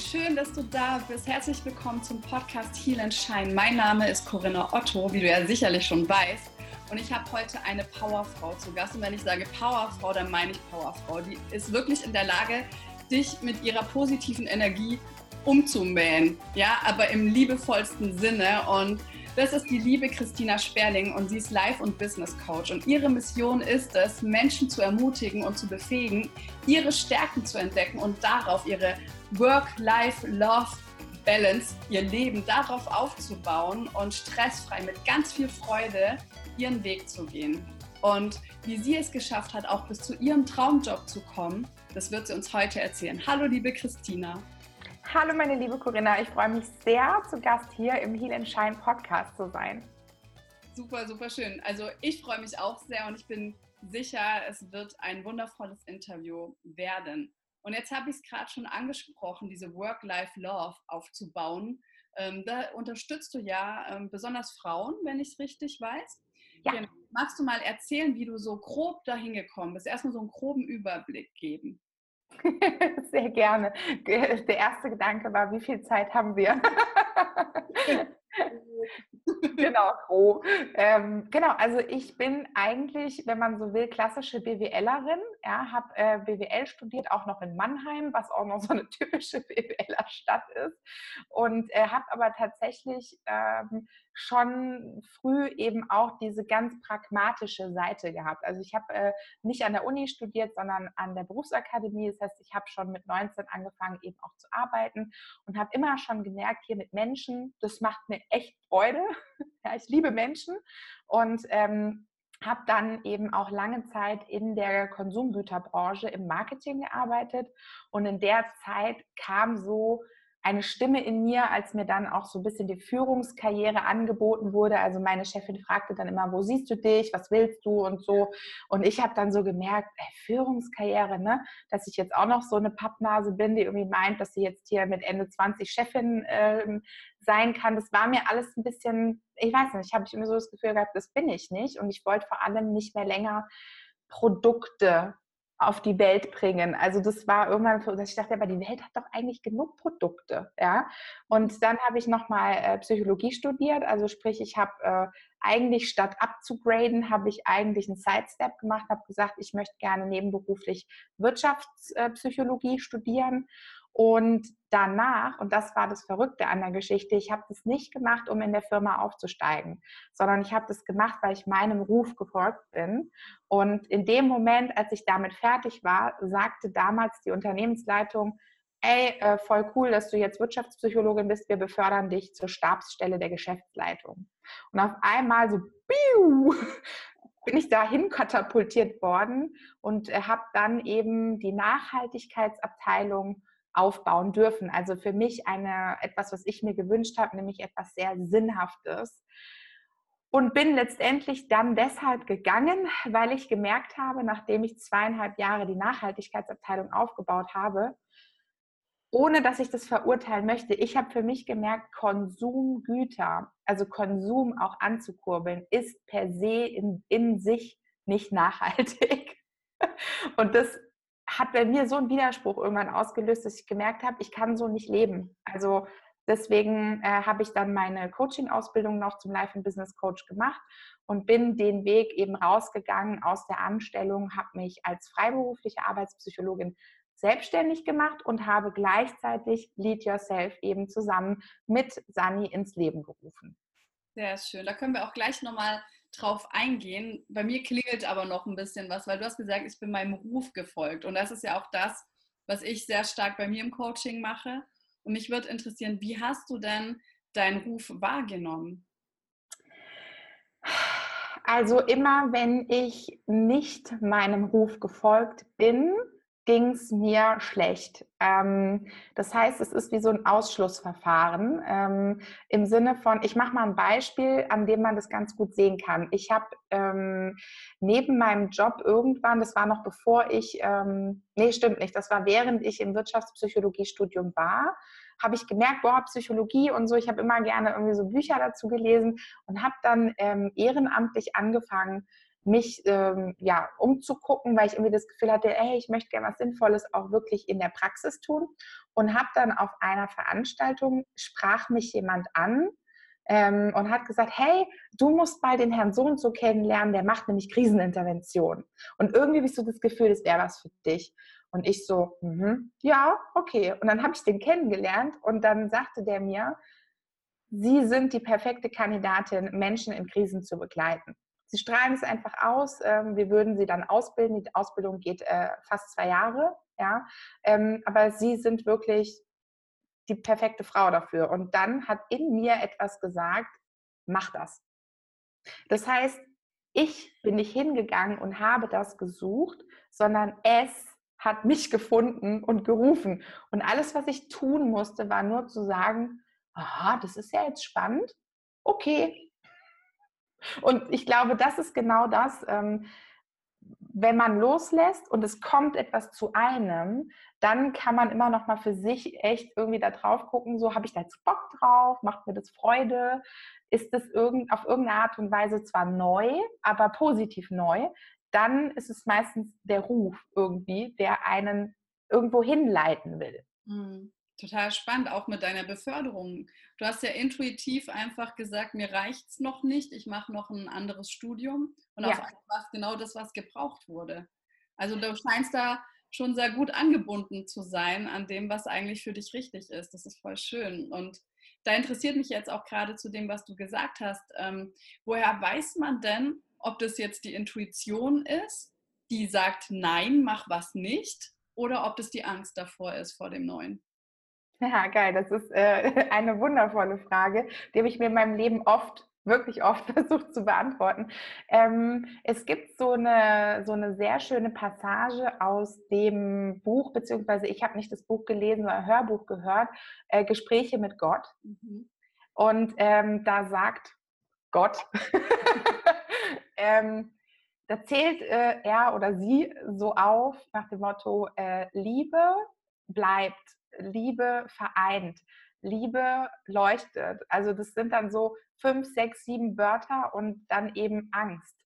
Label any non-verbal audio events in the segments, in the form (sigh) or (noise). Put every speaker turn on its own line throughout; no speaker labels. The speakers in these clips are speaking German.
schön, dass du da bist. Herzlich willkommen zum Podcast Heal and Shine. Mein Name ist Corinna Otto, wie du ja sicherlich schon weißt. Und ich habe heute eine Powerfrau zu Gast. Und wenn ich sage Powerfrau, dann meine ich Powerfrau. Die ist wirklich in der Lage, dich mit ihrer positiven Energie umzumähen. Ja, aber im liebevollsten Sinne. Und das ist die liebe Christina Sperling und sie ist Life- und Business Coach. Und ihre Mission ist es, Menschen zu ermutigen und zu befähigen, ihre Stärken zu entdecken und darauf ihre Work-Life-Love-Balance, ihr Leben darauf aufzubauen und stressfrei mit ganz viel Freude ihren Weg zu gehen. Und wie sie es geschafft hat, auch bis zu ihrem Traumjob zu kommen, das wird sie uns heute erzählen. Hallo, liebe Christina.
Hallo, meine liebe Corinna. Ich freue mich sehr, zu Gast hier im Heal and Shine Podcast zu sein.
Super, super schön. Also ich freue mich auch sehr und ich bin sicher, es wird ein wundervolles Interview werden. Und jetzt habe ich es gerade schon angesprochen, diese Work-Life-Love aufzubauen. Ähm, da unterstützt du ja ähm, besonders Frauen, wenn ich es richtig weiß. Ja. Genau. Magst du mal erzählen, wie du so grob dahin gekommen bist? Erstmal so einen groben Überblick geben. (laughs)
Sehr gerne. Der erste Gedanke war, wie viel Zeit haben wir? (laughs) genau, grob. Ähm, genau, also ich bin eigentlich, wenn man so will, klassische BWLerin. Ja, habe äh, BWL studiert, auch noch in Mannheim, was auch noch so eine typische (laughs) BWLer Stadt ist. Und äh, habe aber tatsächlich ähm, schon früh eben auch diese ganz pragmatische Seite gehabt. Also ich habe äh, nicht an der Uni studiert, sondern an der Berufsakademie. Das heißt, ich habe schon mit 19 angefangen, eben auch zu arbeiten und habe immer schon gemerkt, hier mit Menschen, das macht mir echt Freude. (laughs) ja, ich liebe Menschen und ähm, habe dann eben auch lange Zeit in der Konsumgüterbranche im Marketing gearbeitet und in der Zeit kam so eine Stimme in mir, als mir dann auch so ein bisschen die Führungskarriere angeboten wurde. Also meine Chefin fragte dann immer, wo siehst du dich, was willst du und so. Und ich habe dann so gemerkt, ey, Führungskarriere, ne? dass ich jetzt auch noch so eine Pappnase bin, die irgendwie meint, dass sie jetzt hier mit Ende 20 Chefin äh, sein kann. Das war mir alles ein bisschen, ich weiß nicht, habe ich immer so das Gefühl gehabt, das bin ich nicht. Und ich wollte vor allem nicht mehr länger Produkte auf die Welt bringen. Also das war irgendwann, dass ich dachte, aber die Welt hat doch eigentlich genug Produkte, ja. Und dann habe ich nochmal äh, Psychologie studiert, also sprich, ich habe äh, eigentlich statt abzugraden, habe ich eigentlich einen Sidestep gemacht, habe gesagt, ich möchte gerne nebenberuflich Wirtschaftspsychologie studieren und danach, und das war das Verrückte an der Geschichte, ich habe das nicht gemacht, um in der Firma aufzusteigen, sondern ich habe das gemacht, weil ich meinem Ruf gefolgt bin. Und in dem Moment, als ich damit fertig war, sagte damals die Unternehmensleitung, ey, äh, voll cool, dass du jetzt Wirtschaftspsychologin bist, wir befördern dich zur Stabsstelle der Geschäftsleitung. Und auf einmal so, biu, bin ich dahin katapultiert worden und äh, habe dann eben die Nachhaltigkeitsabteilung aufbauen dürfen. Also für mich eine, etwas, was ich mir gewünscht habe, nämlich etwas sehr Sinnhaftes. Und bin letztendlich dann deshalb gegangen, weil ich gemerkt habe, nachdem ich zweieinhalb Jahre die Nachhaltigkeitsabteilung aufgebaut habe, ohne dass ich das verurteilen möchte, ich habe für mich gemerkt, Konsumgüter, also Konsum auch anzukurbeln, ist per se in, in sich nicht nachhaltig. (laughs) Und das hat bei mir so einen Widerspruch irgendwann ausgelöst, dass ich gemerkt habe, ich kann so nicht leben. Also deswegen äh, habe ich dann meine Coaching-Ausbildung noch zum Life and Business Coach gemacht und bin den Weg eben rausgegangen aus der Anstellung, habe mich als freiberufliche Arbeitspsychologin selbstständig gemacht und habe gleichzeitig Lead Yourself eben zusammen mit Sani ins Leben gerufen.
Sehr schön. Da können wir auch gleich nochmal drauf eingehen. Bei mir klingelt aber noch ein bisschen was, weil du hast gesagt, ich bin meinem Ruf gefolgt. Und das ist ja auch das, was ich sehr stark bei mir im Coaching mache. Und mich würde interessieren, wie hast du denn deinen Ruf wahrgenommen?
Also immer, wenn ich nicht meinem Ruf gefolgt bin, ging es mir schlecht. Ähm, das heißt, es ist wie so ein Ausschlussverfahren ähm, im Sinne von, ich mache mal ein Beispiel, an dem man das ganz gut sehen kann. Ich habe ähm, neben meinem Job irgendwann, das war noch bevor ich, ähm, nee, stimmt nicht, das war während ich im Wirtschaftspsychologiestudium war, habe ich gemerkt, boah, Psychologie und so, ich habe immer gerne irgendwie so Bücher dazu gelesen und habe dann ähm, ehrenamtlich angefangen, mich ähm, ja umzugucken, weil ich irgendwie das Gefühl hatte, hey, ich möchte gerne was Sinnvolles auch wirklich in der Praxis tun und habe dann auf einer Veranstaltung sprach mich jemand an ähm, und hat gesagt, hey, du musst mal den Herrn so und so kennenlernen, der macht nämlich Krisenintervention. Und irgendwie bist du das Gefühl, das wäre was für dich. Und ich so, mm ja, okay. Und dann habe ich den kennengelernt und dann sagte der mir, Sie sind die perfekte Kandidatin, Menschen in Krisen zu begleiten. Sie strahlen es einfach aus. Ähm, wir würden Sie dann ausbilden. Die Ausbildung geht äh, fast zwei Jahre. Ja, ähm, aber Sie sind wirklich die perfekte Frau dafür. Und dann hat in mir etwas gesagt, mach das. Das heißt, ich bin nicht hingegangen und habe das gesucht, sondern es hat mich gefunden und gerufen. Und alles, was ich tun musste, war nur zu sagen, aha, das ist ja jetzt spannend. Okay. Und ich glaube, das ist genau das, ähm, wenn man loslässt und es kommt etwas zu einem, dann kann man immer noch mal für sich echt irgendwie da drauf gucken, so habe ich da jetzt Bock drauf, macht mir das Freude, ist das auf irgendeine Art und Weise zwar neu, aber positiv neu, dann ist es meistens der Ruf irgendwie, der einen irgendwo hinleiten will.
Mhm. Total spannend, auch mit deiner Beförderung. Du hast ja intuitiv einfach gesagt, mir reicht es noch nicht, ich mache noch ein anderes Studium. Und ja. auf einmal war es genau das, was gebraucht wurde. Also du scheinst da schon sehr gut angebunden zu sein an dem, was eigentlich für dich richtig ist. Das ist voll schön. Und da interessiert mich jetzt auch gerade zu dem, was du gesagt hast. Ähm, woher weiß man denn, ob das jetzt die Intuition ist, die sagt, nein, mach was nicht, oder ob das die Angst davor ist vor dem Neuen?
Ja, geil. Das ist äh, (laughs) eine wundervolle Frage, die habe ich mir in meinem Leben oft, wirklich oft (laughs) versucht zu beantworten. Ähm, es gibt so eine, so eine sehr schöne Passage aus dem Buch, beziehungsweise ich habe nicht das Buch gelesen, sondern Hörbuch gehört, äh, Gespräche mit Gott. Mhm. Und ähm, da sagt Gott, (laughs) ähm, da zählt äh, er oder sie so auf nach dem Motto, äh, Liebe bleibt Liebe vereint. Liebe leuchtet. Also das sind dann so fünf, sechs, sieben Wörter und dann eben Angst.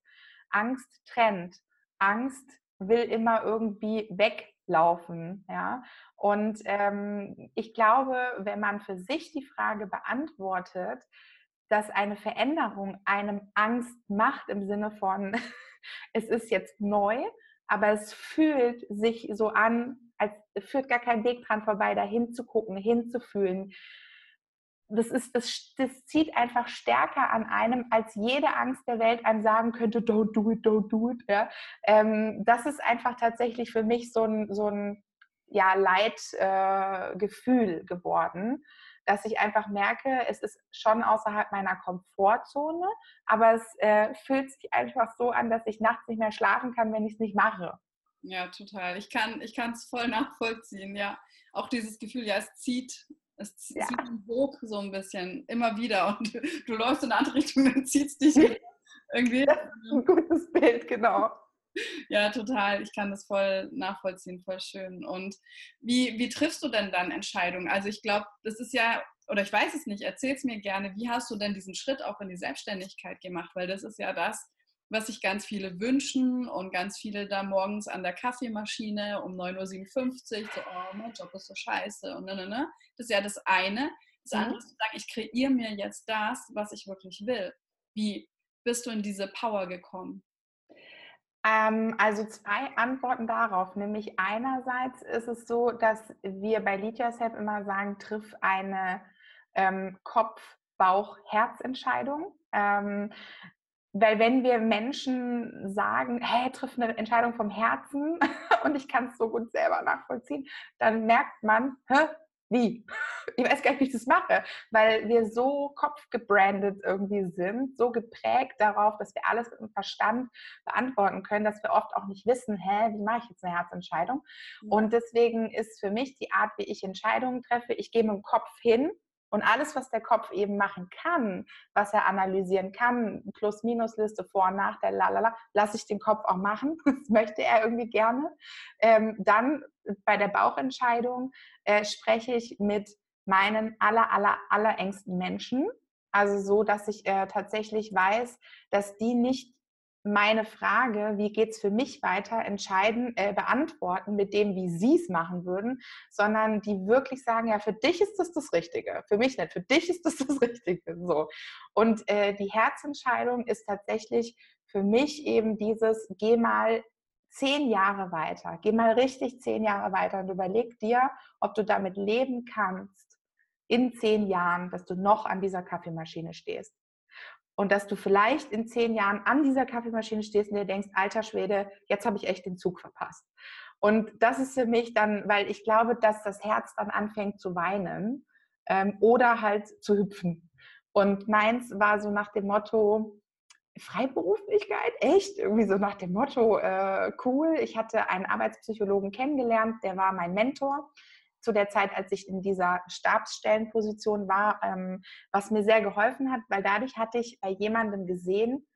Angst trennt. Angst will immer irgendwie weglaufen. Ja? Und ähm, ich glaube, wenn man für sich die Frage beantwortet, dass eine Veränderung einem Angst macht im Sinne von, (laughs) es ist jetzt neu, aber es fühlt sich so an, als führt gar kein Weg dran vorbei, da hinzugucken, hinzufühlen. Das, ist, das, das zieht einfach stärker an einem, als jede Angst der Welt einem sagen könnte, don't do it, don't do it. Ja? Ähm, das ist einfach tatsächlich für mich so ein, so ein ja, Leitgefühl äh, geworden, dass ich einfach merke, es ist schon außerhalb meiner Komfortzone, aber es äh, fühlt sich einfach so an, dass ich nachts nicht mehr schlafen kann, wenn ich es nicht mache.
Ja, total. Ich kann ich es voll nachvollziehen, ja. Auch dieses Gefühl, ja, es zieht, es zieht ja. hoch so ein bisschen, immer wieder. Und du, du läufst in eine andere Richtung, (laughs) dann zieht es dich irgendwie. Das
ist ein gutes Bild, genau.
Ja, total. Ich kann das voll nachvollziehen, voll schön. Und wie, wie triffst du denn dann Entscheidungen? Also ich glaube, das ist ja, oder ich weiß es nicht, erzähl es mir gerne, wie hast du denn diesen Schritt auch in die Selbstständigkeit gemacht? Weil das ist ja das, was sich ganz viele wünschen und ganz viele da morgens an der Kaffeemaschine um 9.57 Uhr so, oh, mein Job ist so scheiße und ne, ne, ne. Das ist ja das eine. Das mhm. andere ist zu sagen, ich kreiere mir jetzt das, was ich wirklich will. Wie bist du in diese Power gekommen?
Ähm, also zwei Antworten darauf. Nämlich einerseits ist es so, dass wir bei Lead Yourself immer sagen, triff eine ähm, Kopf, Bauch, Herzentscheidung. Ähm, weil wenn wir Menschen sagen, hey, triff eine Entscheidung vom Herzen (laughs) und ich kann es so gut selber nachvollziehen, dann merkt man, hä, wie? (laughs) Ich weiß gar nicht, wie ich das mache, weil wir so kopfgebrandet irgendwie sind, so geprägt darauf, dass wir alles mit dem Verstand beantworten können, dass wir oft auch nicht wissen, hä, wie mache ich jetzt eine Herzentscheidung? Und deswegen ist für mich die Art, wie ich Entscheidungen treffe, ich gehe mit dem Kopf hin und alles, was der Kopf eben machen kann, was er analysieren kann, Plus-Minus-Liste vor und nach der Lalala, lasse ich den Kopf auch machen. (laughs) Das möchte er irgendwie gerne. Ähm, dann bei der Bauchentscheidung äh, spreche ich mit meinen aller, aller, aller engsten Menschen. Also so, dass ich äh, tatsächlich weiß, dass die nicht meine Frage, wie geht es für mich weiter, entscheiden, äh, beantworten mit dem, wie sie es machen würden, sondern die wirklich sagen, ja, für dich ist das das Richtige, für mich nicht, für dich ist das (laughs) das Richtige. So. Und äh, die Herzentscheidung ist tatsächlich für mich eben dieses, geh mal zehn Jahre weiter, geh mal richtig zehn Jahre weiter und überleg dir, ob du damit leben kannst in zehn Jahren, dass du noch an dieser Kaffeemaschine stehst. Und dass du vielleicht in zehn Jahren an dieser Kaffeemaschine stehst und dir denkst, alter Schwede, jetzt habe ich echt den Zug verpasst. Und das ist für mich dann, weil ich glaube, dass das Herz dann anfängt zu weinen ähm, oder halt zu hüpfen. Und meins war so nach dem Motto, Freiberuflichkeit, echt, irgendwie so nach dem Motto, äh, cool. Ich hatte einen Arbeitspsychologen kennengelernt, der war mein Mentor zu der Zeit, als ich in dieser Stabsstellenposition war, ähm, was mir sehr geholfen hat, weil dadurch hatte ich bei jemandem gesehen,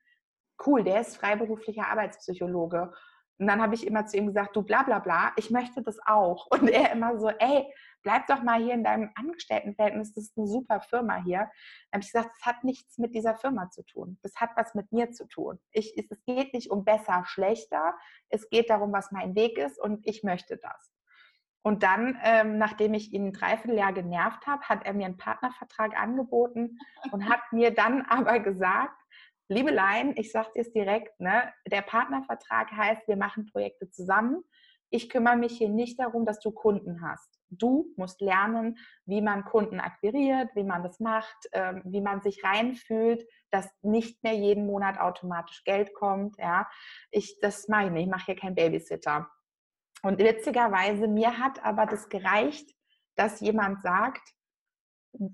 cool, der ist freiberuflicher Arbeitspsychologe. Und dann habe ich immer zu ihm gesagt, du bla bla bla, ich möchte das auch. Und er immer so, ey, bleib doch mal hier in deinem Angestelltenverhältnis, das ist eine super Firma hier. Dann habe ich gesagt, das hat nichts mit dieser Firma zu tun. Das hat was mit mir zu tun. Ich, es geht nicht um besser, schlechter. Es geht darum, was mein Weg ist und ich möchte das. Und dann, ähm, nachdem ich ihn ein Dreivierteljahr genervt habe, hat er mir einen Partnervertrag angeboten und hat (laughs) mir dann aber gesagt, liebe Lein, ich sage dir es direkt, ne, der Partnervertrag heißt, wir machen Projekte zusammen. Ich kümmere mich hier nicht darum, dass du Kunden hast. Du musst lernen, wie man Kunden akquiriert, wie man das macht, ähm, wie man sich reinfühlt, dass nicht mehr jeden Monat automatisch Geld kommt. Ja, ich, das mache ich. Ich mache hier keinen Babysitter. Und witzigerweise, mir hat aber das gereicht, dass jemand sagt,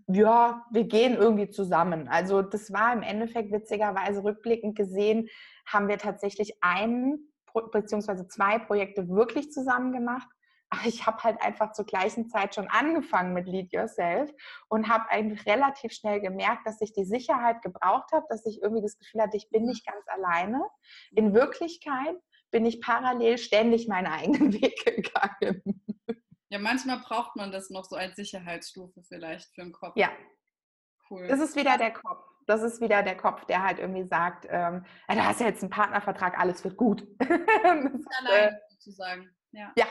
ja, wir gehen irgendwie zusammen. Also das war im Endeffekt witzigerweise rückblickend gesehen, haben wir tatsächlich ein beziehungsweise zwei Projekte wirklich zusammen gemacht. Aber ich habe halt einfach zur gleichen Zeit schon angefangen mit Lead Yourself und habe eigentlich relativ schnell gemerkt, dass ich die Sicherheit gebraucht habe, dass ich irgendwie das Gefühl hatte, ich bin nicht ganz alleine. In Wirklichkeit bin ich parallel ständig meinen eigenen (laughs) Weg gegangen.
Ja, manchmal braucht man das noch so als Sicherheitsstufe vielleicht für den Kopf.
Ja. Cool. Das ist wieder der Kopf. Das ist wieder der Kopf, der halt irgendwie sagt, ähm, du hast ja jetzt einen Partnervertrag, alles wird gut. (laughs)
Allein äh, sozusagen.
Ja. ja.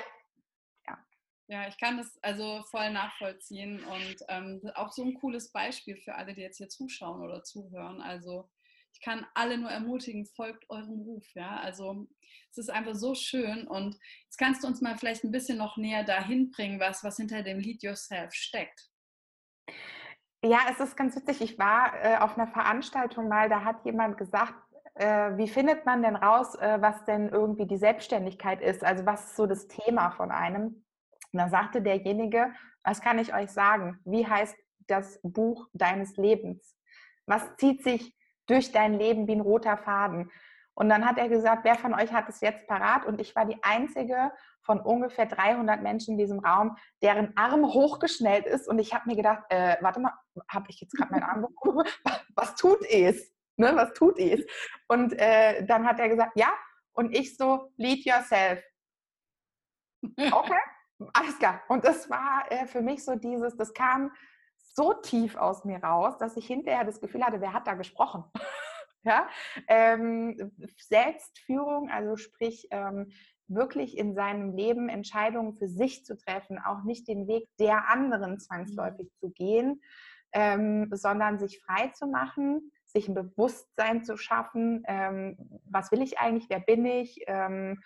Ja, ich kann das also voll nachvollziehen und ähm, auch so ein cooles Beispiel für alle, die jetzt hier zuschauen oder zuhören. Also ich kann alle nur ermutigen, folgt eurem Ruf. Ja, also es ist einfach so schön und jetzt kannst du uns mal vielleicht ein bisschen noch näher dahin bringen, was, was hinter dem Lead Yourself steckt.
Ja, es ist ganz witzig. Ich war äh, auf einer Veranstaltung mal, da hat jemand gesagt, äh, wie findet man denn raus, äh, was denn irgendwie die Selbstständigkeit ist? Also was ist so das Thema von einem? Und da sagte derjenige, was kann ich euch sagen? Wie heißt das Buch deines Lebens? Was zieht sich durch dein Leben wie ein roter Faden? Und dann hat er gesagt, wer von euch hat es jetzt parat? Und ich war die einzige von ungefähr 300 Menschen in diesem Raum, deren Arm hochgeschnellt ist. Und ich habe mir gedacht, äh, warte mal, habe ich jetzt gerade meinen Arm bekommen? (laughs) Was tut es? Ne, was tut es? Und äh, dann hat er gesagt, ja. Und ich so, lead yourself. Okay, alles klar. Und das war äh, für mich so dieses, das kam so tief aus mir raus, dass ich hinterher das Gefühl hatte, wer hat da gesprochen? (laughs) Ja? Ähm, Selbstführung, also sprich ähm, wirklich in seinem Leben Entscheidungen für sich zu treffen, auch nicht den Weg der anderen zwangsläufig mhm. zu gehen, ähm, sondern sich frei zu machen, sich ein Bewusstsein zu schaffen, ähm, was will ich eigentlich, wer bin ich. Ähm,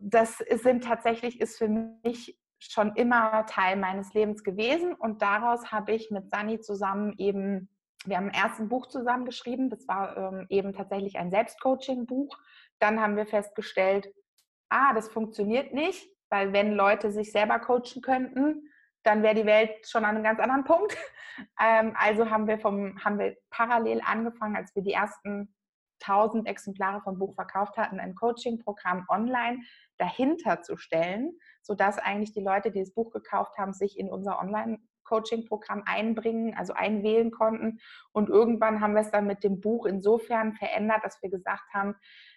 das sind tatsächlich, ist für mich schon immer Teil meines Lebens gewesen und daraus habe ich mit Sani zusammen eben wir haben ein erstes Buch zusammen geschrieben, das war ähm, eben tatsächlich ein Selbstcoaching-Buch. Dann haben wir festgestellt, ah, das funktioniert nicht, weil wenn Leute sich selber coachen könnten, dann wäre die Welt schon an einem ganz anderen Punkt. (laughs) Ähm, also haben wir, vom, haben wir parallel angefangen, als wir die ersten 1000 Exemplare vom Buch verkauft hatten, ein Coaching-Programm online dahinter zu stellen, sodass eigentlich die Leute, die das Buch gekauft haben, sich in unser Online Coaching-Programm einbringen, also einwählen konnten. Und irgendwann haben wir es dann mit dem Buch insofern verändert, dass wir gesagt haben,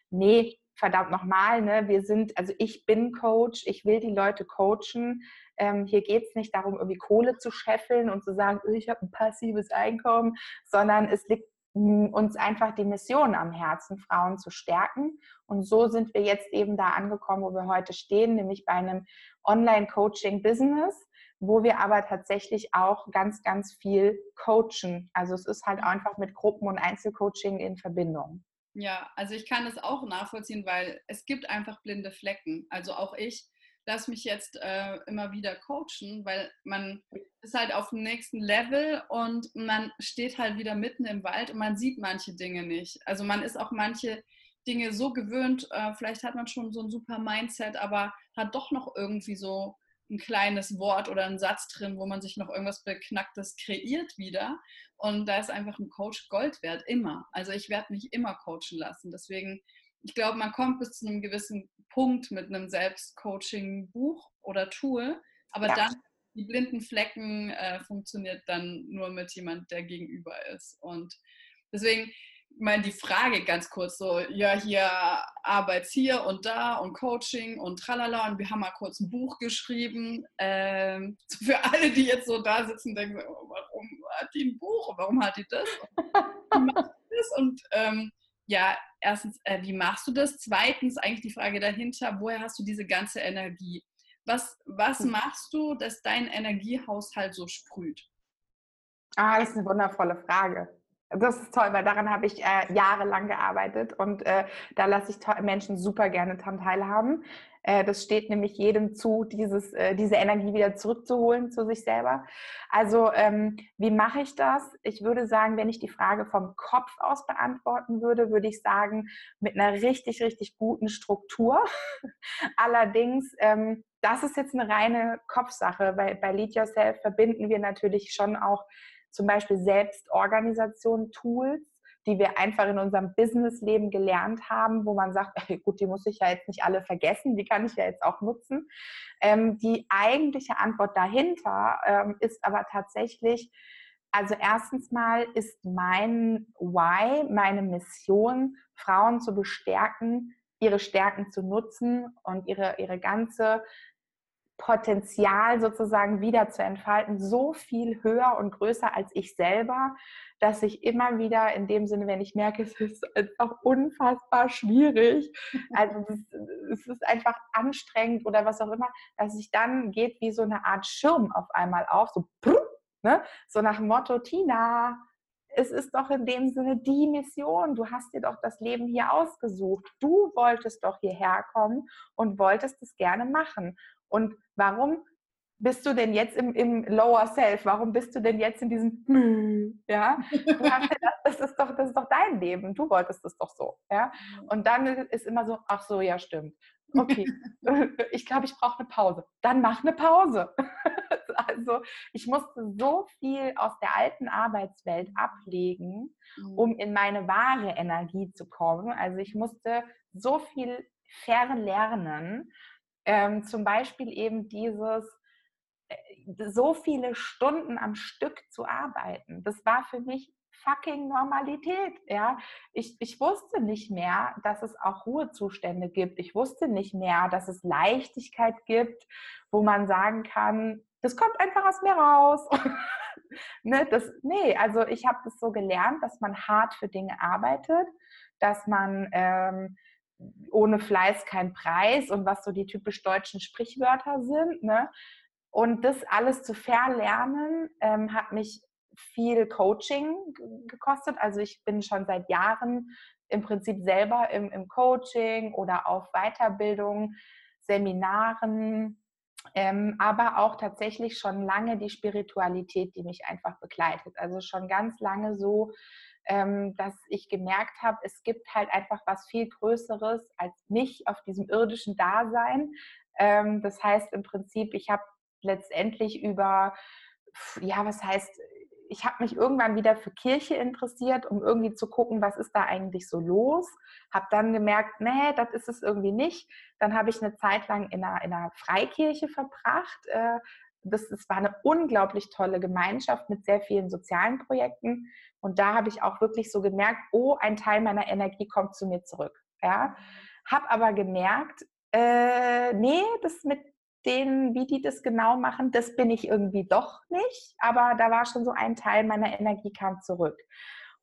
nee, verdammt nochmal, ne, wir sind, also ich bin Coach, ich will die Leute coachen. Ähm, hier geht es nicht darum, irgendwie Kohle zu scheffeln und zu sagen, ich habe ein passives Einkommen, sondern es liegt uns einfach die Mission am Herzen, Frauen zu stärken. Und so sind wir jetzt eben da angekommen, wo wir heute stehen, nämlich bei einem Online-Coaching-Business, wo wir aber tatsächlich auch ganz, ganz viel coachen. Also es ist halt einfach mit Gruppen- und Einzelcoaching in Verbindung.
Ja, also ich kann das auch nachvollziehen, weil es gibt einfach blinde Flecken. Also auch ich lasse mich jetzt äh, immer wieder coachen, weil man ist halt auf dem nächsten Level und man steht halt wieder mitten im Wald und man sieht manche Dinge nicht. Also man ist auch manche Dinge so gewöhnt, äh, vielleicht hat man schon so ein super Mindset, aber hat doch noch irgendwie so ein kleines Wort oder ein Satz drin, wo man sich noch irgendwas Beknacktes kreiert wieder. Und da ist einfach ein Coach Gold wert, immer. Also ich werde mich immer coachen lassen. Deswegen, ich glaube, man kommt bis zu einem gewissen Punkt mit einem Selbstcoaching-Buch oder Tool, aber ja. dann die blinden Flecken äh, funktioniert dann nur mit jemand, der gegenüber ist. Und deswegen, mal die Frage ganz kurz so, ja, hier Arbeit hier und da und Coaching und tralala und wir haben mal kurz ein Buch geschrieben. Ähm, (laughs) für alle, die jetzt so da sitzen, denken, oh, warum hat die ein Buch? Warum hat die das? Und, die das? Und ähm, ja, erstens, äh, wie machst du das? Zweitens, eigentlich die Frage dahinter, woher hast du diese ganze Energie? Was, was hm. machst du, dass dein Energiehaushalt so sprüht?
Ah, das ist eine wundervolle Frage. Das ist toll, weil daran habe ich äh, jahrelang gearbeitet und äh, da lasse ich Menschen super gerne daran teilhaben. Äh, das steht nämlich jedem zu, dieses, äh, diese Energie wieder zurückzuholen zu sich selber. Also ähm, wie mache ich das? Ich würde sagen, wenn ich die Frage vom Kopf aus beantworten würde, würde ich sagen, mit einer richtig, richtig guten Struktur. (laughs) Allerdings, ähm, das ist jetzt eine reine Kopfsache, weil bei Lead Yourself verbinden wir natürlich schon auch zum Beispiel Selbstorganisation, Tools, die wir einfach in unserem Businessleben gelernt haben, wo man sagt, ey, (laughs) gut, die muss ich ja jetzt nicht alle vergessen, die kann ich ja jetzt auch nutzen. Ähm, die eigentliche Antwort dahinter ähm, ist aber tatsächlich, also erstens mal ist mein Why, meine Mission, Frauen zu bestärken, ihre Stärken zu nutzen und ihre, ihre ganze Potenzial sozusagen wieder zu entfalten, so viel höher und größer als ich selber, dass ich immer wieder in dem Sinne, wenn ich merke, es ist einfach unfassbar schwierig, (laughs) also es ist einfach anstrengend oder was auch immer, dass ich dann geht wie so eine Art Schirm auf einmal auf, so, ne? so nach dem Motto, Tina, es ist doch in dem Sinne die Mission. Du hast dir doch das Leben hier ausgesucht. Du wolltest doch hierher kommen und wolltest es gerne machen. Und warum bist du denn jetzt im, im Lower Self? Warum bist du denn jetzt in diesem (laughs) ja? Das, das, ist doch, das ist doch dein Leben. Du wolltest es doch so. Ja? Und dann ist immer so, ach so, ja, stimmt. (laughs) Okay, (laughs) ich glaube, ich brauche eine Pause. Dann mach eine Pause. Also ich musste so viel aus der alten Arbeitswelt ablegen, mhm. um in meine wahre Energie zu kommen. Also ich musste so viel verlernen ähm, zum Beispiel eben dieses, äh, so viele Stunden am Stück zu arbeiten. Das war für mich fucking Normalität. Ja? Ich, ich wusste nicht mehr, dass es auch Ruhezustände gibt. Ich wusste nicht mehr, dass es Leichtigkeit gibt, wo man sagen kann, das kommt einfach aus mir raus. (laughs) ne, das, nee, also ich habe das so gelernt, dass man hart für Dinge arbeitet, dass man ähm, ohne Fleiß kein Preis und was so die typisch deutschen Sprichwörter sind. Ne? Und das alles zu verlernen, ähm, hat mich viel Coaching gekostet. Also ich bin schon seit Jahren im Prinzip selber im, im Coaching oder auf Weiterbildung, Seminaren, ähm, aber auch tatsächlich schon lange die Spiritualität, die mich einfach begleitet. Also schon ganz lange so, ähm, dass ich gemerkt habe, es gibt halt einfach was viel Größeres als mich auf diesem irdischen Dasein. Ähm, das heißt im Prinzip, ich habe letztendlich über, ja, was heißt, ich habe mich irgendwann wieder für Kirche interessiert, um irgendwie zu gucken, was ist da eigentlich so los. Habe dann gemerkt, nee, das ist es irgendwie nicht. Dann habe ich eine Zeit lang in einer, in einer Freikirche verbracht. Äh, das, das war eine unglaublich tolle Gemeinschaft mit sehr vielen sozialen Projekten. Und da habe ich auch wirklich so gemerkt, oh, ein Teil meiner Energie kommt zu mir zurück. Ja? Habe aber gemerkt, äh, nee, das mit denen, wie die das genau machen, das bin ich irgendwie doch nicht. Aber da war schon so ein Teil meiner Energie kam zurück.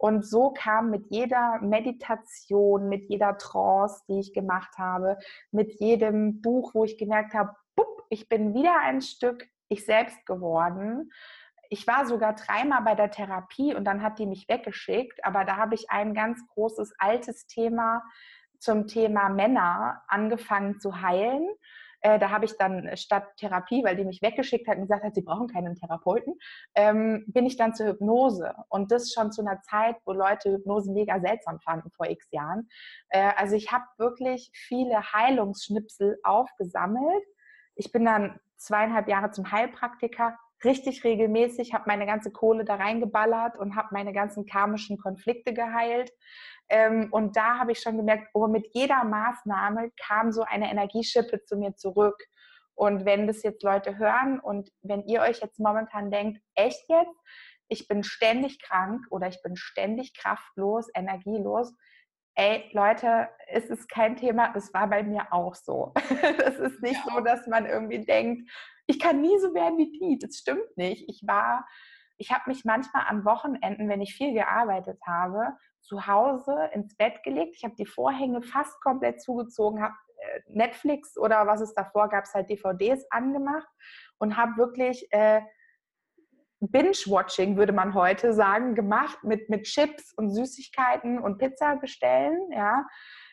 Und so kam mit jeder Meditation, mit jeder Trance, die ich gemacht habe, mit jedem Buch, wo ich gemerkt habe, ich bin wieder ein Stück ich selbst geworden. Ich war sogar dreimal bei der Therapie und dann hat die mich weggeschickt, aber da habe ich ein ganz großes altes Thema zum Thema Männer angefangen zu heilen. Äh, da habe ich dann statt Therapie, weil die mich weggeschickt hat und gesagt hat, sie brauchen keinen Therapeuten, ähm, bin ich dann zur Hypnose. Und das schon zu einer Zeit, wo Leute Hypnose mega seltsam fanden vor x Jahren. Äh, also ich habe wirklich viele Heilungsschnipsel aufgesammelt. Ich bin dann zweieinhalb Jahre zum Heilpraktiker, richtig regelmäßig, habe meine ganze Kohle da reingeballert und habe meine ganzen karmischen Konflikte geheilt. Ähm, und da habe ich schon gemerkt, oh, mit jeder Maßnahme kam so eine Energieschippe zu mir zurück. Und wenn das jetzt Leute hören und wenn ihr euch jetzt momentan denkt, echt jetzt, ich bin ständig krank oder ich bin ständig kraftlos, energielos, ey, Leute, es ist kein Thema, es war bei mir auch so. (laughs) Es ist nicht ja. so, dass man irgendwie denkt, ich kann nie so werden wie die. Das stimmt nicht. Ich war, ich habe mich manchmal an Wochenenden, wenn ich viel gearbeitet habe, zu Hause ins Bett gelegt. Ich habe die Vorhänge fast komplett zugezogen, habe äh, Netflix oder was es davor gab, es halt DVDs angemacht und habe wirklich äh, Binge-Watching, würde man heute sagen, gemacht mit, mit Chips und Süßigkeiten und Pizza bestellen. Ja.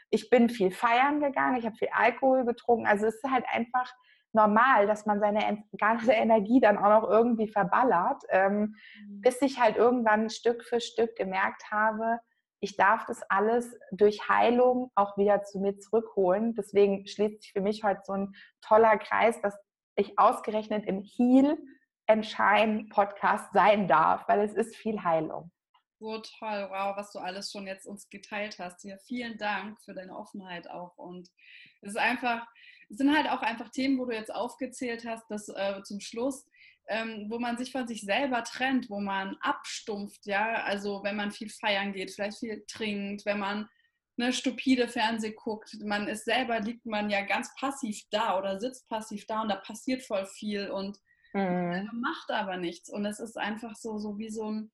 Ich bin viel feiern gegangen, ich habe viel Alkohol getrunken. Also es ist halt einfach normal, dass man seine ganze (laughs) Energie dann auch noch irgendwie verballert, ähm, mhm. bis ich halt irgendwann Stück für Stück gemerkt habe, ich darf das alles durch Heilung auch wieder zu mir zurückholen. Deswegen schließt sich für mich heute so ein toller Kreis, dass ich ausgerechnet im Heal Entscheiden Podcast sein darf, weil es ist viel Heilung.
So toll, wow, was du alles schon jetzt uns geteilt hast. Hier vielen Dank für deine Offenheit auch. Und es ist einfach, es sind halt auch einfach Themen, wo du jetzt aufgezählt hast, dass äh, zum Schluss, ähm, wo man sich von sich selber trennt, wo man abstumpft, ja, also wenn man viel feiern geht, vielleicht viel trinkt, wenn man eine stupide Fernseh guckt, man ist selber, liegt man ja ganz passiv da oder sitzt passiv da und da passiert voll viel und mhm. macht aber nichts. Und es ist einfach so, so wie so ein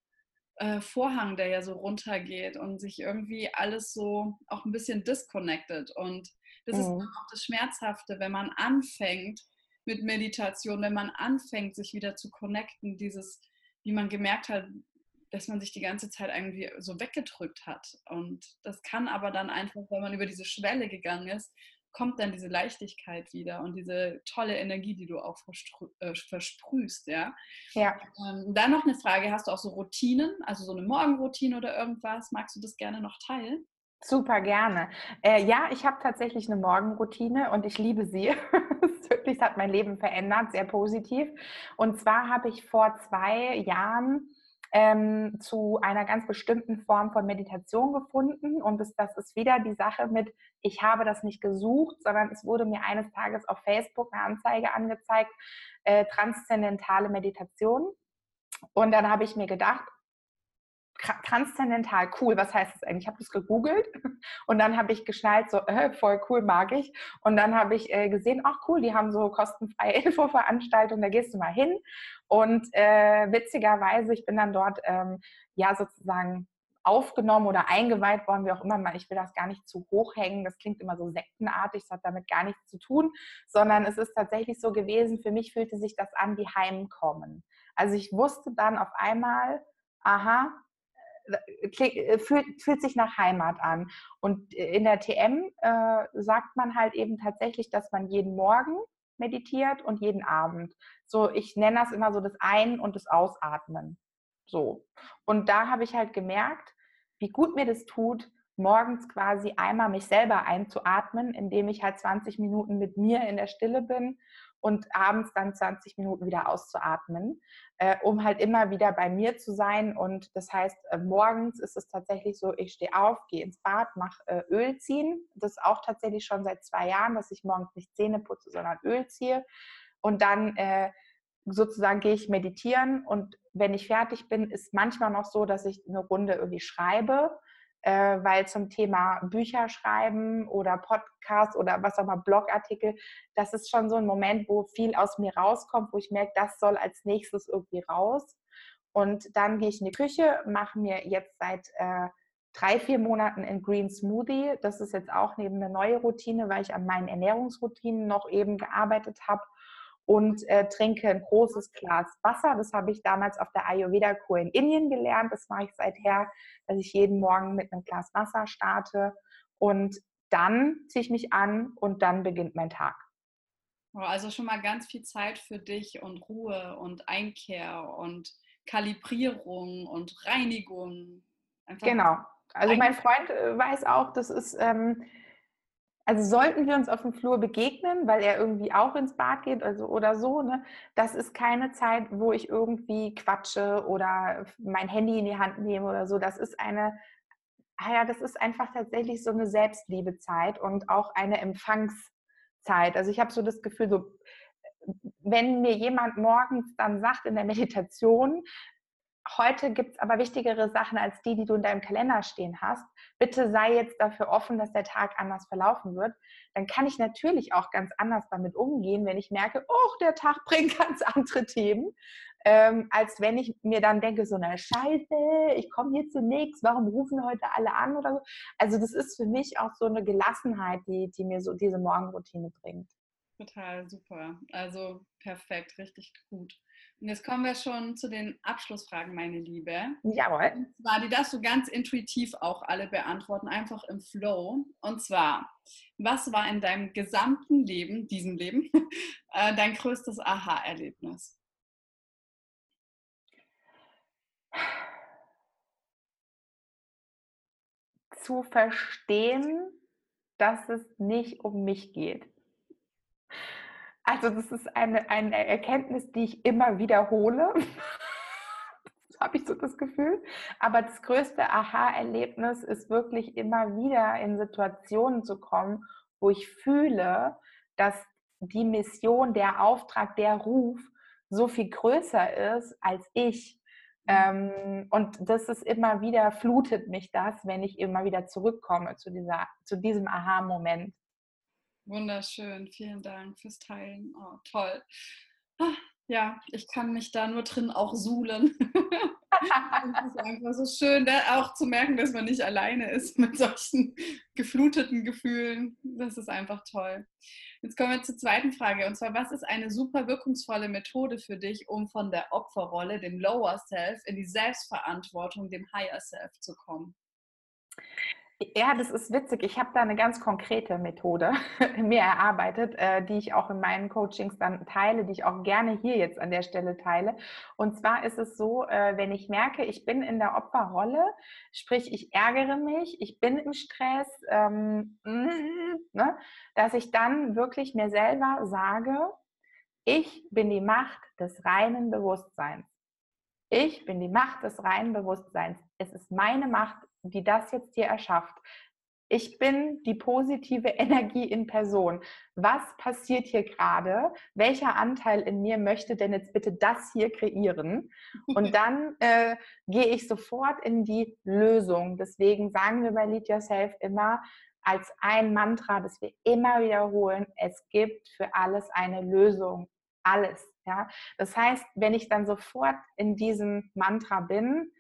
äh, Vorhang, der ja so runtergeht und sich irgendwie alles so auch ein bisschen disconnected. Und das mhm. ist auch das Schmerzhafte, wenn man anfängt mit Meditation, wenn man anfängt, sich wieder zu connecten, dieses, wie man gemerkt hat, dass man sich die ganze Zeit irgendwie so weggedrückt hat. Und das kann aber dann einfach, wenn man über diese Schwelle gegangen ist, kommt dann diese Leichtigkeit wieder und diese tolle Energie, die du auch äh, versprühst, ja. Ja. Ähm, dann noch eine Frage, hast du auch so Routinen, also so eine Morgenroutine oder irgendwas? Magst du das gerne noch teilen?
Super gerne. Äh, ja, ich habe tatsächlich eine Morgenroutine und ich liebe sie. (laughs) wirklich, es hat mein Leben verändert, sehr positiv. Und zwar habe ich vor zwei Jahren ähm, zu einer ganz bestimmten Form von Meditation gefunden. Und das, das ist wieder die Sache mit, ich habe das nicht gesucht, sondern es wurde mir eines Tages auf Facebook eine Anzeige angezeigt, äh, transzendentale Meditation. Und dann habe ich mir gedacht, transzendental, cool, was heißt das eigentlich? Ich habe das gegoogelt (laughs) und dann habe ich geschnallt, so äh, voll cool, mag ich. Und dann habe ich äh, gesehen, ach cool, die haben so kostenfreie (laughs) Infoveranstaltungen, da gehst du mal hin. Und äh, witzigerweise, ich bin dann dort ähm, ja sozusagen aufgenommen oder eingeweiht worden, wie auch immer. Ich will das gar nicht zu hoch hängen. Das klingt immer so sektenartig, das hat damit gar nichts zu tun, sondern es ist tatsächlich so gewesen, für mich fühlte sich das an wie Heimkommen. Also ich wusste dann auf einmal, aha, fühlt, fühlt sich nach Heimat an. Und in der TM äh, sagt man halt eben tatsächlich, dass man jeden Morgen meditiert und jeden Abend. So, ich nenne das immer so das Ein- und das Ausatmen. So. Und da habe ich halt gemerkt, wie gut mir das tut, morgens quasi einmal mich selber einzuatmen, indem ich halt 20 Minuten mit mir in der Stille bin und abends dann 20 Minuten wieder auszuatmen, äh, um halt immer wieder bei mir zu sein. Und das heißt, äh, morgens ist es tatsächlich so, ich stehe auf, gehe ins Bad, mache äh, Öl ziehen. Das ist auch tatsächlich schon seit zwei Jahren, dass ich morgens nicht Zähne putze, sondern Öl ziehe. Und dann äh, sozusagen gehe ich meditieren und wenn ich fertig bin, ist manchmal noch so, dass ich eine Runde irgendwie schreibe äh, weil zum Thema Bücher schreiben oder Podcast oder was auch immer, Blogartikel, das ist schon so ein Moment, wo viel aus mir rauskommt, wo ich merke, das soll als nächstes irgendwie raus. Und dann gehe ich in die Küche, mache mir jetzt seit äh, drei, vier Monaten einen Green Smoothie. Das ist jetzt auch neben eine neue Routine, weil ich an meinen Ernährungsroutinen noch eben gearbeitet habe und äh, trinke ein großes Glas Wasser. Das habe ich damals auf der Ayurveda-Kur in Indien gelernt. Das mache ich seither, dass ich jeden Morgen mit einem Glas Wasser starte und dann ziehe ich mich an und dann beginnt mein Tag.
Also schon mal ganz viel Zeit für dich und Ruhe und Einkehr und Kalibrierung und Reinigung.
Einfach genau. Also mein Freund äh, weiß auch, das ist, ähm, also sollten wir uns auf dem Flur begegnen, weil er irgendwie auch ins Bad geht also, oder so, ne, das ist keine Zeit, wo ich irgendwie quatsche oder mein Handy in die Hand nehme oder so. Das ist eine, ah ja, das ist einfach tatsächlich so eine Selbstliebezeit und auch eine Empfangszeit. Also ich habe so das Gefühl, so wenn mir jemand morgens dann sagt in der Meditation, heute gibt es aber wichtigere Sachen als die, die du in deinem Kalender stehen hast. Bitte sei jetzt dafür offen, dass der Tag anders verlaufen wird. Dann kann ich natürlich auch ganz anders damit umgehen, wenn ich merke, oh, der Tag (laughs) bringt ganz andere Themen, ähm, als wenn ich mir dann denke, so eine Scheiße, ich komme hier zu nichts, warum rufen heute alle an oder so. Also das ist für mich auch so eine Gelassenheit, die, die mir so diese Morgenroutine bringt.
Total super. Also perfekt, richtig gut. Und jetzt kommen wir schon zu den Abschlussfragen, meine Liebe.
Jawohl.
Und zwar, die darfst du ganz intuitiv auch alle beantworten, einfach im Flow. Und zwar, was war in deinem gesamten Leben, diesem Leben, (laughs) äh, dein größtes Aha-Erlebnis?
Zu verstehen, dass es nicht um mich geht. Also das ist eine, eine Erkenntnis, die ich immer wiederhole. (laughs) das habe ich so das Gefühl. Aber das größte Aha-Erlebnis ist wirklich immer wieder in Situationen zu kommen, wo ich fühle, dass die Mission, der Auftrag, der Ruf so viel größer ist als ich. Mhm. Ähm, und das ist immer wieder, flutet mich das, wenn ich immer wieder zurückkomme zu, dieser, zu diesem Aha-Moment.
Wunderschön, vielen Dank fürs Teilen. Oh, toll. Ah, ja, ich kann mich da nur drin auch suhlen. (laughs) es ist einfach so schön, auch zu merken, dass man nicht alleine ist mit solchen gefluteten Gefühlen. Das ist einfach toll. Jetzt kommen wir zur zweiten Frage. Und zwar, was ist eine super wirkungsvolle Methode für dich, um von der Opferrolle, dem Lower Self, in die Selbstverantwortung, dem Higher Self zu kommen?
Ja, das ist witzig. Ich habe da eine ganz konkrete Methode (laughs) mir erarbeitet, äh, die ich auch in meinen Coachings dann teile, die ich auch gerne hier jetzt an der Stelle teile. Und zwar ist es so, äh, wenn ich merke, ich bin in der Opferrolle, sprich, ich ärgere mich, ich bin im Stress, ähm, (laughs) ne, dass ich dann wirklich mir selber sage, ich bin die Macht des reinen Bewusstseins. Ich bin die Macht des reinen Bewusstseins. Es ist meine Macht, die das jetzt hier erschafft. Ich bin die positive (laughs) Energie in Person. Was passiert hier gerade? Welcher Anteil in mir möchte denn jetzt bitte das hier kreieren? Und (laughs) dann äh, gehe ich sofort in die Lösung. Deswegen sagen wir bei Lead Yourself immer als ein Mantra, das wir immer wiederholen, es gibt für alles eine Lösung. Alles. Ja? Das heißt, wenn ich dann sofort in diesem Mantra bin,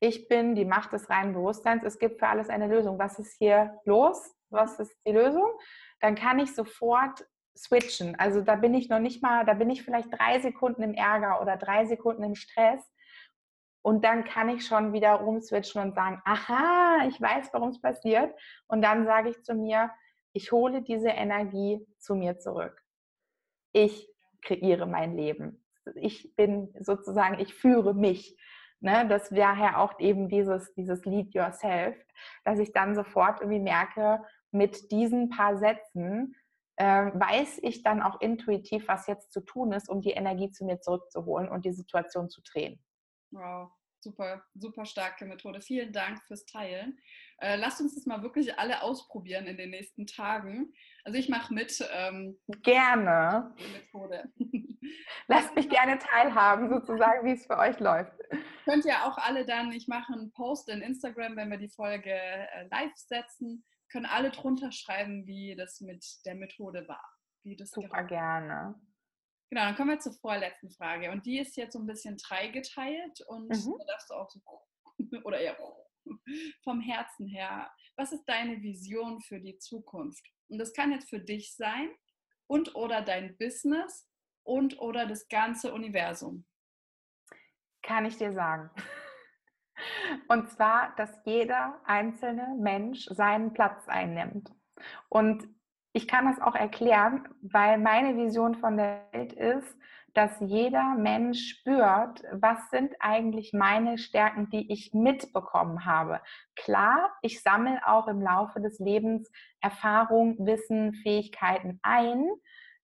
ich bin die Macht des reinen Bewusstseins, es gibt für alles eine Lösung. Was ist hier los? Was ist die Lösung? Dann kann ich sofort switchen. Also da bin ich noch nicht mal, da bin ich vielleicht drei Sekunden im Ärger oder drei Sekunden im Stress. Und dann kann ich schon wieder rumswitchen und sagen, aha, ich weiß, warum es passiert. Und dann sage ich zu mir, ich hole diese Energie zu mir zurück. Ich kreiere mein Leben. Ich bin sozusagen, ich führe mich. Ne, das wäre ja auch eben dieses, dieses Lead Yourself, dass ich dann sofort irgendwie merke, mit diesen paar Sätzen äh, weiß ich dann auch intuitiv, was jetzt zu tun ist, um die Energie zu mir zurückzuholen und die Situation zu drehen.
Wow, super, super starke Methode. Vielen Dank fürs Teilen. Äh, lasst uns das mal wirklich alle ausprobieren in den nächsten Tagen. Also ich mache mit. Ähm,
gerne.
Methode.
Lasst mich gerne teilhaben, sozusagen, wie es für euch läuft.
Könnt ihr auch alle dann, ich mache einen Post in Instagram, wenn wir die Folge äh, live setzen, können alle drunter schreiben, wie das mit der Methode war. Wie das
Super gerne.
Genau, dann kommen wir zur vorletzten Frage. Und die ist jetzt so ein bisschen dreigeteilt und mhm. da darfst du auch so (laughs) oder eher vom Herzen her. Was ist deine Vision für die Zukunft? Und das kann jetzt für dich sein und oder dein Business und oder das ganze Universum.
Kann ich dir sagen. Und zwar, dass jeder einzelne Mensch seinen Platz einnimmt. Und ich kann das auch erklären, weil meine Vision von der Welt ist, dass jeder Mensch spürt, was sind eigentlich meine Stärken, die ich mitbekommen habe. Klar, ich sammle auch im Laufe des Lebens Erfahrung, Wissen, Fähigkeiten ein.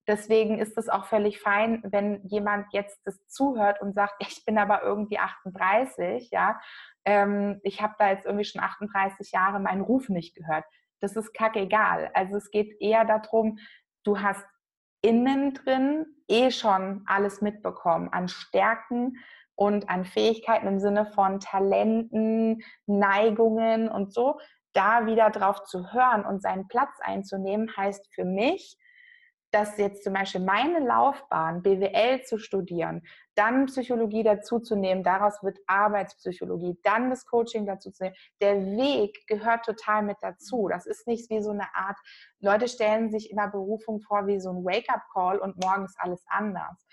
Deswegen ist es auch völlig fein, wenn jemand jetzt das zuhört und sagt, ich bin aber irgendwie 38, ja, ähm, ich habe da jetzt irgendwie schon 38 Jahre meinen Ruf nicht gehört. Das ist kackegal. Also es geht eher darum, du hast innen drin eh schon alles mitbekommen an Stärken und an Fähigkeiten im Sinne von Talenten, Neigungen und so. Da wieder drauf zu hören und seinen Platz einzunehmen, heißt für mich, dass jetzt zum Beispiel meine Laufbahn, BWL zu studieren, dann Psychologie dazuzunehmen, daraus wird Arbeitspsychologie, dann das Coaching dazu zu nehmen. Der Weg gehört total mit dazu. Das ist nicht wie so eine Art, Leute stellen sich in der Berufung vor wie so ein Wake-up-Call und morgen ist alles anders.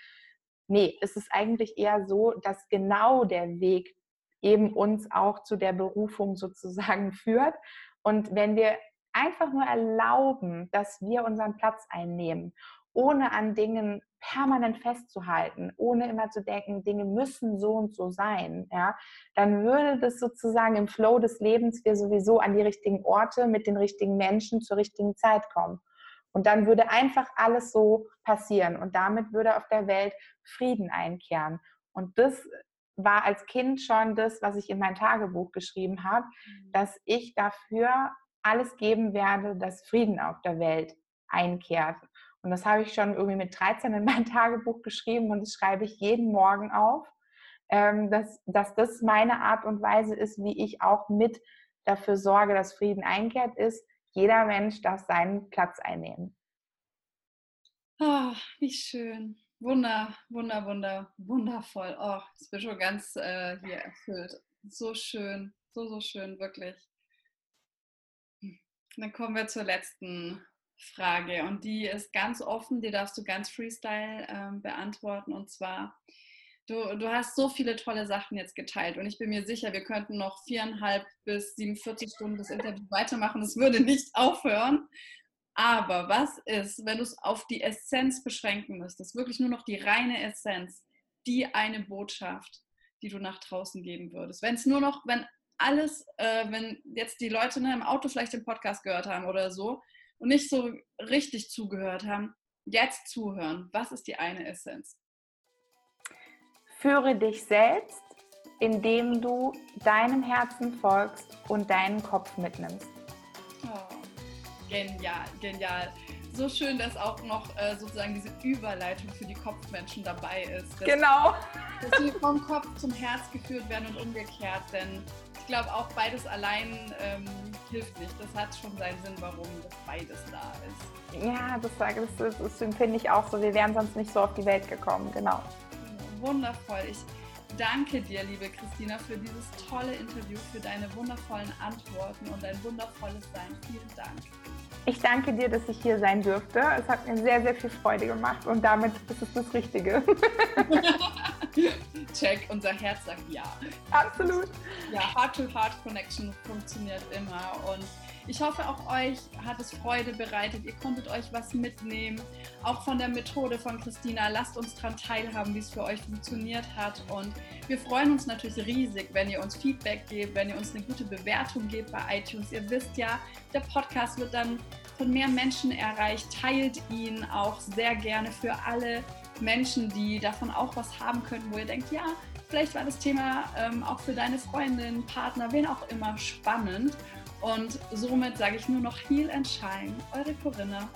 Nee, es ist eigentlich eher so, dass genau der Weg eben uns auch zu der Berufung sozusagen (laughs) führt. Und wenn wir einfach nur erlauben, dass wir unseren Platz einnehmen, ohne an Dingen permanent festzuhalten, ohne immer zu denken, Dinge müssen so und so sein, ja, dann würde das sozusagen im Flow des Lebens wir sowieso an die richtigen Orte mit den richtigen Menschen zur richtigen Zeit kommen. Und dann würde einfach alles so passieren und damit würde auf der Welt Frieden einkehren. Und das war als Kind schon das, was ich in mein Tagebuch geschrieben habe, mhm. dass ich dafür alles geben werde, dass Frieden auf der Welt einkehrt. Und das habe ich schon irgendwie mit 13 in mein (laughs) Tagebuch geschrieben und das schreibe ich jeden Morgen auf, ähm, dass, dass das meine Art und Weise ist, wie ich auch mit dafür sorge, dass Frieden einkehrt, ist, jeder Mensch darf seinen Platz einnehmen.
Oh, wie schön. Wunder, wunder, wunder, wundervoll. Oh, ich bin schon ganz äh, hier erfüllt. So schön, so, so schön, wirklich. Dann kommen wir zur letzten Frage. Und die ist ganz offen, die darfst du ganz freestyle ähm, beantworten. Und zwar, du, du hast so viele tolle Sachen jetzt geteilt. Und ich bin mir sicher, wir könnten noch viereinhalb bis 47 Stunden das Interview weitermachen, es würde nicht (laughs) aufhören. Aber was ist, wenn du es auf die Essenz beschränken müsstest, wirklich nur noch die reine Essenz, die eine Botschaft, die du nach draußen geben würdest? Wenn es nur noch, wenn alles, äh, wenn jetzt die Leute ne, im Auto vielleicht den Podcast gehört haben oder so und nicht so richtig zugehört haben, jetzt zuhören. Was ist die eine Essenz?
Führe dich selbst, indem du deinem Herzen folgst und deinen Kopf mitnimmst.
Oh, genial, genial. So schön, dass auch noch äh, sozusagen diese Überleitung für die Kopfmenschen dabei ist.
Dass, genau.
Dass sie vom Kopf zum Herz geführt werden und umgekehrt, denn ich glaube auch beides allein ähm, hilft nicht. Das hat schon seinen Sinn, warum das beides da ist.
Ja, das, das, das, das finde ich auch so. Wir wären sonst nicht so auf die Welt gekommen, genau.
Wundervoll. Ich danke dir, liebe Christina, für dieses tolle Interview, für deine wundervollen Antworten und dein wundervolles Sein. Vielen Dank.
Ich danke dir, dass ich hier sein durfte. Es hat mir sehr, sehr viel Freude gemacht und damit ist es das Richtige. (laughs)
Check, unser Herz sagt ja.
Absolut.
Ja, Heart-to-Heart-Connection funktioniert immer und ich hoffe, auch euch hat es Freude bereitet. Ihr konntet euch was mitnehmen, auch von der Methode von Christina. Lasst uns daran teilhaben, wie es für euch funktioniert hat. Und wir freuen uns natürlich riesig, wenn ihr uns Feedback gebt, wenn ihr uns eine gute Bewertung gebt bei iTunes. Ihr wisst ja, der Podcast wird dann von mehr Menschen erreicht. Teilt ihn auch sehr gerne für alle Menschen, die davon auch was haben können, wo ihr denkt, ja, vielleicht war das Thema ähm, auch für deine Freundin, Partner, wen auch immer spannend. Und somit sage ich nur noch Heal and Shine, eure Corinna.